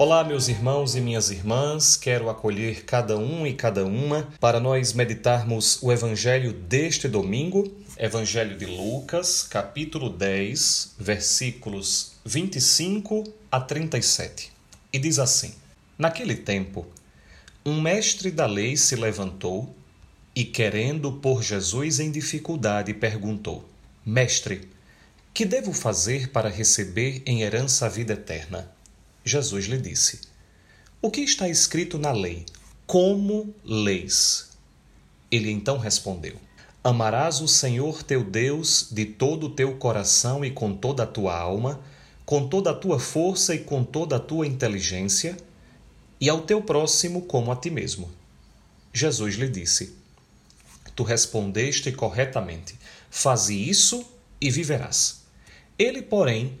Olá, meus irmãos e minhas irmãs, quero acolher cada um e cada uma para nós meditarmos o Evangelho deste domingo, Evangelho de Lucas, capítulo 10, versículos 25 a 37. E diz assim: Naquele tempo, um mestre da lei se levantou e, querendo pôr Jesus em dificuldade, perguntou: Mestre, que devo fazer para receber em herança a vida eterna? Jesus lhe disse: O que está escrito na lei? Como leis? Ele então respondeu: Amarás o Senhor teu Deus de todo o teu coração e com toda a tua alma, com toda a tua força e com toda a tua inteligência, e ao teu próximo como a ti mesmo. Jesus lhe disse: Tu respondeste corretamente. Faze isso e viverás. Ele, porém,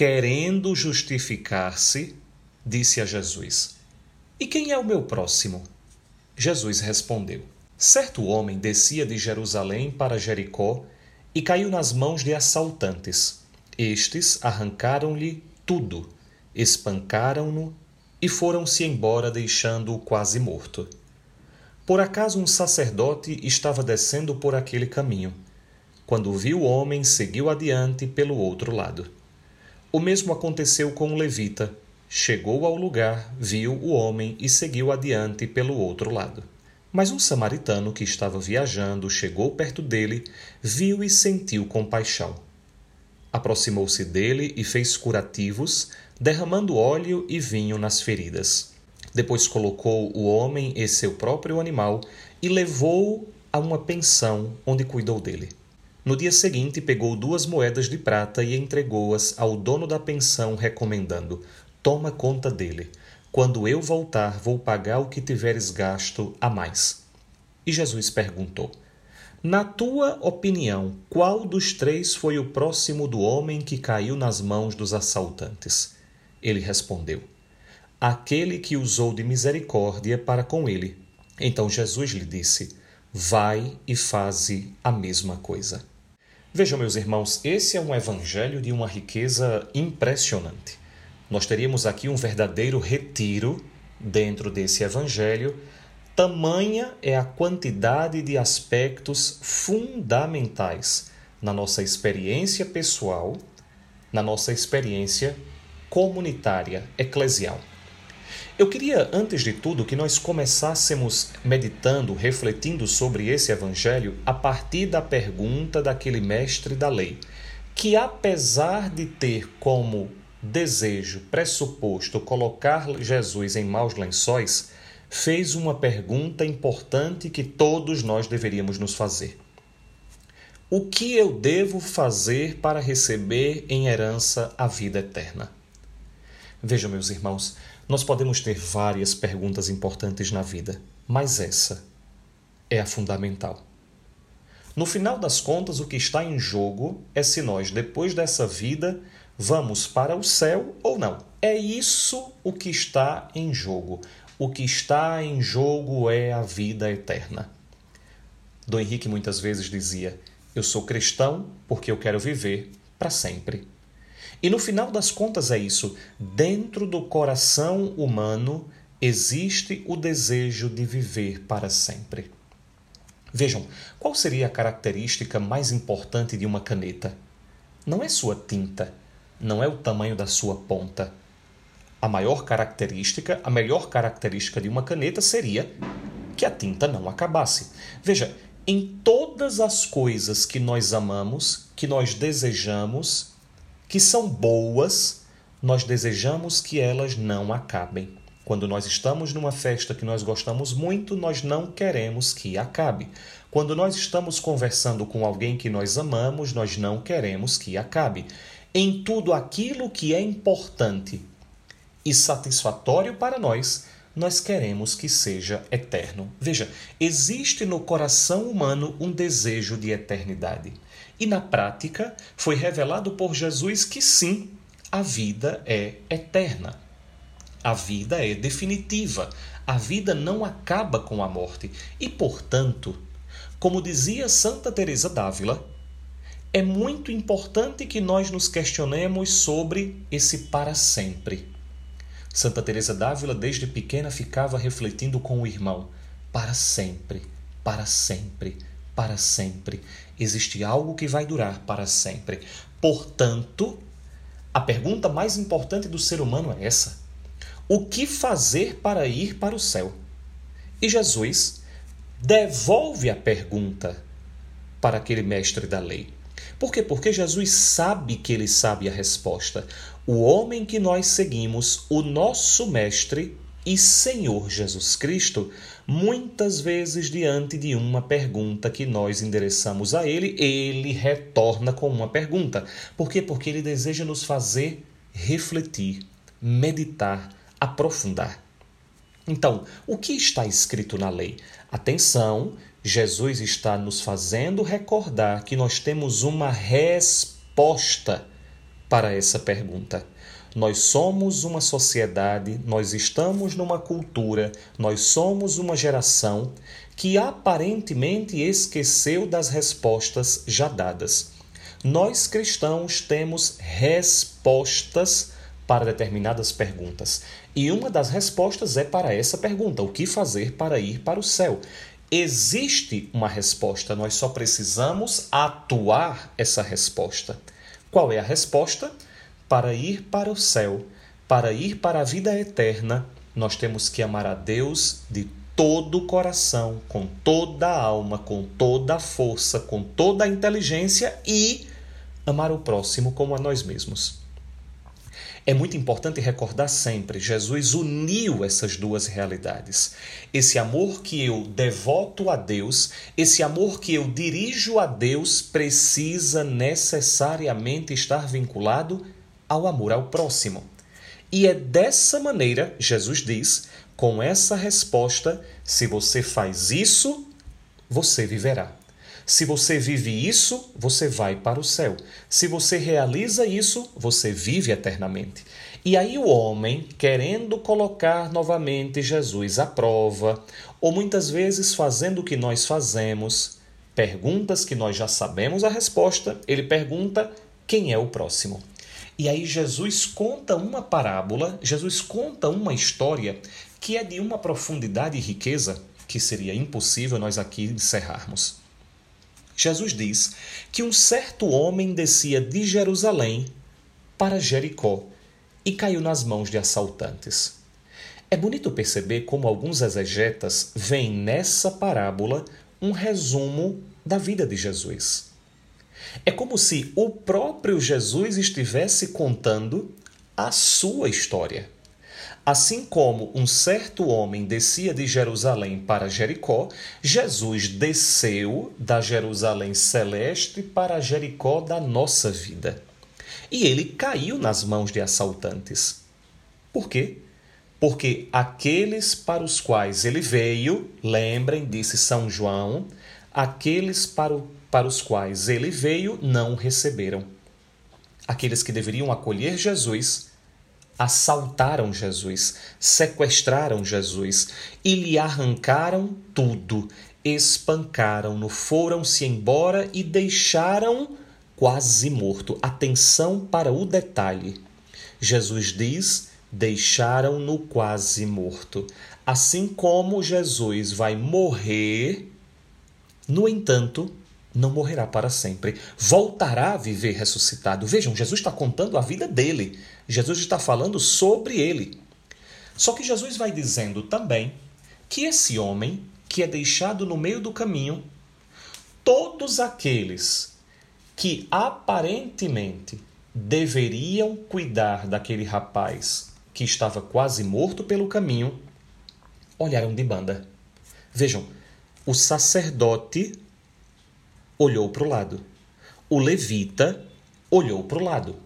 querendo justificar-se, disse a Jesus: E quem é o meu próximo? Jesus respondeu: Certo homem descia de Jerusalém para Jericó e caiu nas mãos de assaltantes. Estes arrancaram-lhe tudo, espancaram-no e foram-se embora, deixando-o quase morto. Por acaso um sacerdote estava descendo por aquele caminho. Quando viu o homem, seguiu adiante pelo outro lado. O mesmo aconteceu com o levita. Chegou ao lugar, viu o homem e seguiu adiante pelo outro lado. Mas um samaritano que estava viajando chegou perto dele, viu e sentiu compaixão. Aproximou-se dele e fez curativos, derramando óleo e vinho nas feridas. Depois colocou o homem e seu próprio animal e levou-o a uma pensão onde cuidou dele. No dia seguinte, pegou duas moedas de prata e entregou-as ao dono da pensão, recomendando: Toma conta dele. Quando eu voltar, vou pagar o que tiveres gasto a mais. E Jesus perguntou: Na tua opinião, qual dos três foi o próximo do homem que caiu nas mãos dos assaltantes? Ele respondeu: Aquele que usou de misericórdia para com ele. Então Jesus lhe disse: Vai e faze a mesma coisa. Vejam, meus irmãos, esse é um evangelho de uma riqueza impressionante. Nós teríamos aqui um verdadeiro retiro dentro desse evangelho. Tamanha é a quantidade de aspectos fundamentais na nossa experiência pessoal, na nossa experiência comunitária, eclesial. Eu queria, antes de tudo, que nós começássemos meditando, refletindo sobre esse evangelho a partir da pergunta daquele mestre da lei, que apesar de ter como desejo, pressuposto, colocar Jesus em maus lençóis, fez uma pergunta importante que todos nós deveríamos nos fazer. O que eu devo fazer para receber em herança a vida eterna? Vejam, meus irmãos, nós podemos ter várias perguntas importantes na vida, mas essa é a fundamental. No final das contas, o que está em jogo é se nós, depois dessa vida, vamos para o céu ou não. É isso o que está em jogo. O que está em jogo é a vida eterna. Dom Henrique muitas vezes dizia: Eu sou cristão porque eu quero viver para sempre. E no final das contas é isso. Dentro do coração humano existe o desejo de viver para sempre. Vejam, qual seria a característica mais importante de uma caneta? Não é sua tinta, não é o tamanho da sua ponta. A maior característica, a melhor característica de uma caneta seria que a tinta não acabasse. Veja, em todas as coisas que nós amamos, que nós desejamos, que são boas, nós desejamos que elas não acabem. Quando nós estamos numa festa que nós gostamos muito, nós não queremos que acabe. Quando nós estamos conversando com alguém que nós amamos, nós não queremos que acabe. Em tudo aquilo que é importante e satisfatório para nós, nós queremos que seja eterno. Veja, existe no coração humano um desejo de eternidade. E na prática, foi revelado por Jesus que sim, a vida é eterna. A vida é definitiva. A vida não acaba com a morte. E, portanto, como dizia Santa Teresa d'Ávila, é muito importante que nós nos questionemos sobre esse para sempre. Santa Teresa d'Ávila desde pequena ficava refletindo com o irmão: para sempre, para sempre, para sempre. Existe algo que vai durar para sempre. Portanto, a pergunta mais importante do ser humano é essa: o que fazer para ir para o céu? E Jesus devolve a pergunta para aquele mestre da lei. Por quê? Porque Jesus sabe que ele sabe a resposta. O homem que nós seguimos, o nosso mestre e Senhor Jesus Cristo, muitas vezes diante de uma pergunta que nós endereçamos a ele, ele retorna com uma pergunta. Por quê? Porque ele deseja nos fazer refletir, meditar, aprofundar. Então, o que está escrito na lei? Atenção, Jesus está nos fazendo recordar que nós temos uma resposta para essa pergunta. Nós somos uma sociedade, nós estamos numa cultura, nós somos uma geração que aparentemente esqueceu das respostas já dadas. Nós cristãos temos respostas para determinadas perguntas. E uma das respostas é para essa pergunta: o que fazer para ir para o céu? Existe uma resposta, nós só precisamos atuar essa resposta. Qual é a resposta? Para ir para o céu, para ir para a vida eterna, nós temos que amar a Deus de todo o coração, com toda a alma, com toda a força, com toda a inteligência e amar o próximo como a nós mesmos. É muito importante recordar sempre: Jesus uniu essas duas realidades. Esse amor que eu devoto a Deus, esse amor que eu dirijo a Deus, precisa necessariamente estar vinculado ao amor ao próximo. E é dessa maneira, Jesus diz, com essa resposta: se você faz isso, você viverá. Se você vive isso, você vai para o céu. Se você realiza isso, você vive eternamente. E aí o homem, querendo colocar novamente Jesus à prova, ou muitas vezes fazendo o que nós fazemos, perguntas que nós já sabemos a resposta, ele pergunta quem é o próximo. E aí Jesus conta uma parábola, Jesus conta uma história que é de uma profundidade e riqueza que seria impossível nós aqui encerrarmos. Jesus diz que um certo homem descia de Jerusalém para Jericó e caiu nas mãos de assaltantes. É bonito perceber como alguns exegetas veem nessa parábola um resumo da vida de Jesus. É como se o próprio Jesus estivesse contando a sua história. Assim como um certo homem descia de Jerusalém para Jericó, Jesus desceu da Jerusalém celeste para Jericó da nossa vida. E ele caiu nas mãos de assaltantes. Por quê? Porque aqueles para os quais ele veio, lembrem, disse São João, aqueles para, para os quais ele veio não receberam. Aqueles que deveriam acolher Jesus assaltaram Jesus, sequestraram Jesus e lhe arrancaram tudo, espancaram-no, foram-se embora e deixaram quase morto. Atenção para o detalhe. Jesus diz: deixaram-no quase morto. Assim como Jesus vai morrer, no entanto, não morrerá para sempre. Voltará a viver ressuscitado. Vejam, Jesus está contando a vida dele. Jesus está falando sobre ele. Só que Jesus vai dizendo também que esse homem que é deixado no meio do caminho, todos aqueles que aparentemente deveriam cuidar daquele rapaz que estava quase morto pelo caminho, olharam de banda. Vejam, o sacerdote olhou para o lado. O levita olhou para o lado.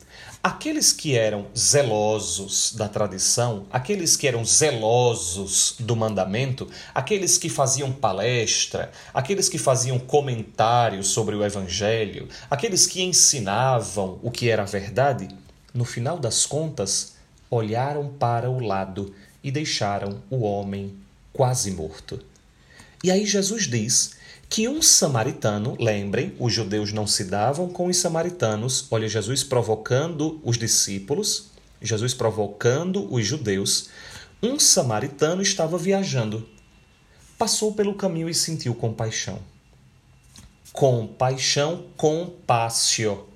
Aqueles que eram zelosos da tradição, aqueles que eram zelosos do mandamento, aqueles que faziam palestra, aqueles que faziam comentários sobre o evangelho, aqueles que ensinavam o que era verdade, no final das contas, olharam para o lado e deixaram o homem quase morto. E aí Jesus diz que um samaritano, lembrem, os judeus não se davam com os samaritanos, olha Jesus provocando os discípulos, Jesus provocando os judeus, um samaritano estava viajando. Passou pelo caminho e sentiu compaixão. Compaixão, compassio.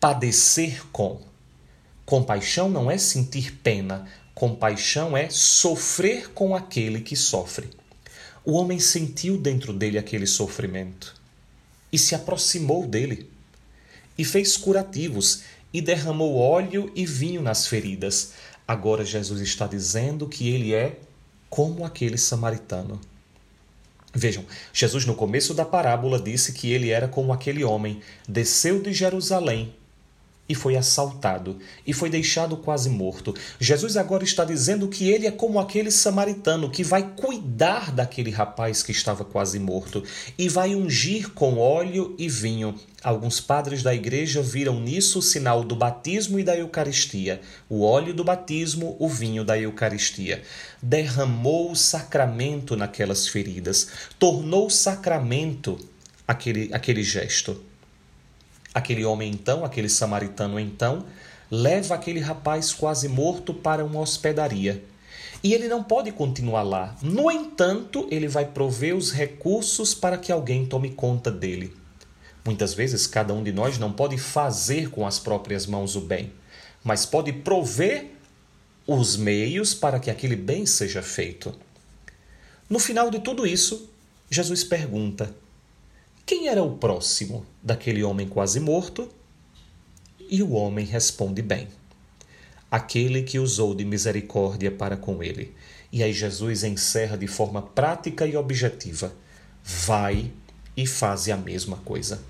Padecer com. Compaixão não é sentir pena, compaixão é sofrer com aquele que sofre. O homem sentiu dentro dele aquele sofrimento e se aproximou dele e fez curativos e derramou óleo e vinho nas feridas. Agora Jesus está dizendo que ele é como aquele samaritano. Vejam, Jesus no começo da parábola disse que ele era como aquele homem, desceu de Jerusalém e foi assaltado e foi deixado quase morto. Jesus agora está dizendo que ele é como aquele samaritano que vai cuidar daquele rapaz que estava quase morto e vai ungir com óleo e vinho. Alguns padres da igreja viram nisso o sinal do batismo e da Eucaristia. O óleo do batismo, o vinho da Eucaristia. Derramou o sacramento naquelas feridas, tornou sacramento aquele, aquele gesto. Aquele homem então, aquele samaritano então, leva aquele rapaz quase morto para uma hospedaria. E ele não pode continuar lá. No entanto, ele vai prover os recursos para que alguém tome conta dele. Muitas vezes, cada um de nós não pode fazer com as próprias mãos o bem, mas pode prover os meios para que aquele bem seja feito. No final de tudo isso, Jesus pergunta: quem era o próximo daquele homem quase morto? E o homem responde bem: Aquele que usou de misericórdia para com ele. E aí Jesus encerra de forma prática e objetiva: Vai e faze a mesma coisa.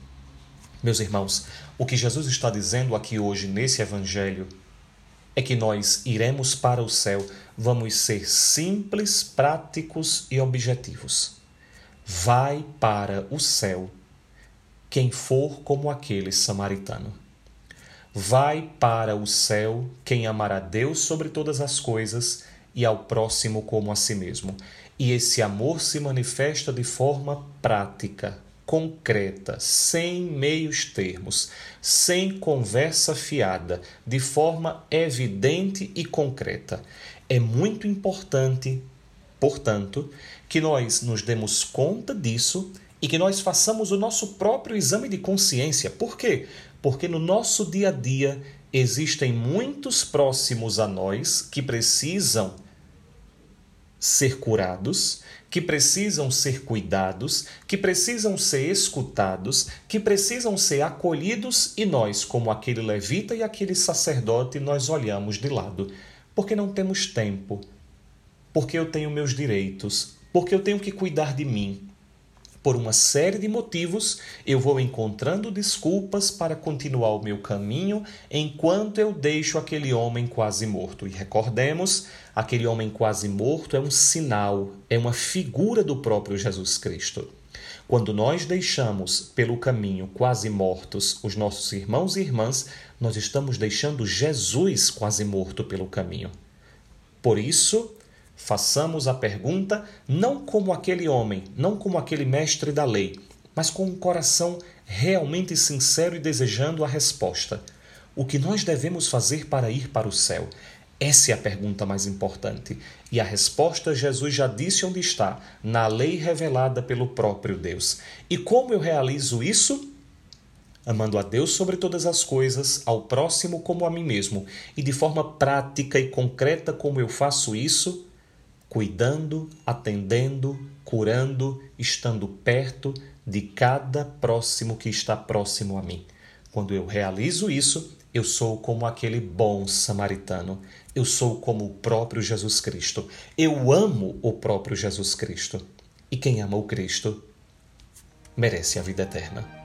Meus irmãos, o que Jesus está dizendo aqui hoje nesse evangelho é que nós iremos para o céu, vamos ser simples, práticos e objetivos vai para o céu quem for como aquele samaritano. Vai para o céu quem amar a Deus sobre todas as coisas e ao próximo como a si mesmo. E esse amor se manifesta de forma prática, concreta, sem meios termos, sem conversa fiada, de forma evidente e concreta. É muito importante Portanto, que nós nos demos conta disso e que nós façamos o nosso próprio exame de consciência. Por quê? Porque no nosso dia a dia existem muitos próximos a nós que precisam ser curados, que precisam ser cuidados, que precisam ser escutados, que precisam ser acolhidos e nós, como aquele levita e aquele sacerdote, nós olhamos de lado, porque não temos tempo, porque eu tenho meus direitos, porque eu tenho que cuidar de mim. Por uma série de motivos, eu vou encontrando desculpas para continuar o meu caminho enquanto eu deixo aquele homem quase morto. E recordemos, aquele homem quase morto é um sinal, é uma figura do próprio Jesus Cristo. Quando nós deixamos pelo caminho quase mortos os nossos irmãos e irmãs, nós estamos deixando Jesus quase morto pelo caminho. Por isso, Façamos a pergunta não como aquele homem, não como aquele mestre da lei, mas com um coração realmente sincero e desejando a resposta. O que nós devemos fazer para ir para o céu? Essa é a pergunta mais importante. E a resposta Jesus já disse onde está, na lei revelada pelo próprio Deus. E como eu realizo isso? Amando a Deus sobre todas as coisas, ao próximo como a mim mesmo. E de forma prática e concreta, como eu faço isso? Cuidando, atendendo, curando, estando perto de cada próximo que está próximo a mim. Quando eu realizo isso, eu sou como aquele bom samaritano. Eu sou como o próprio Jesus Cristo. Eu amo o próprio Jesus Cristo. E quem ama o Cristo merece a vida eterna.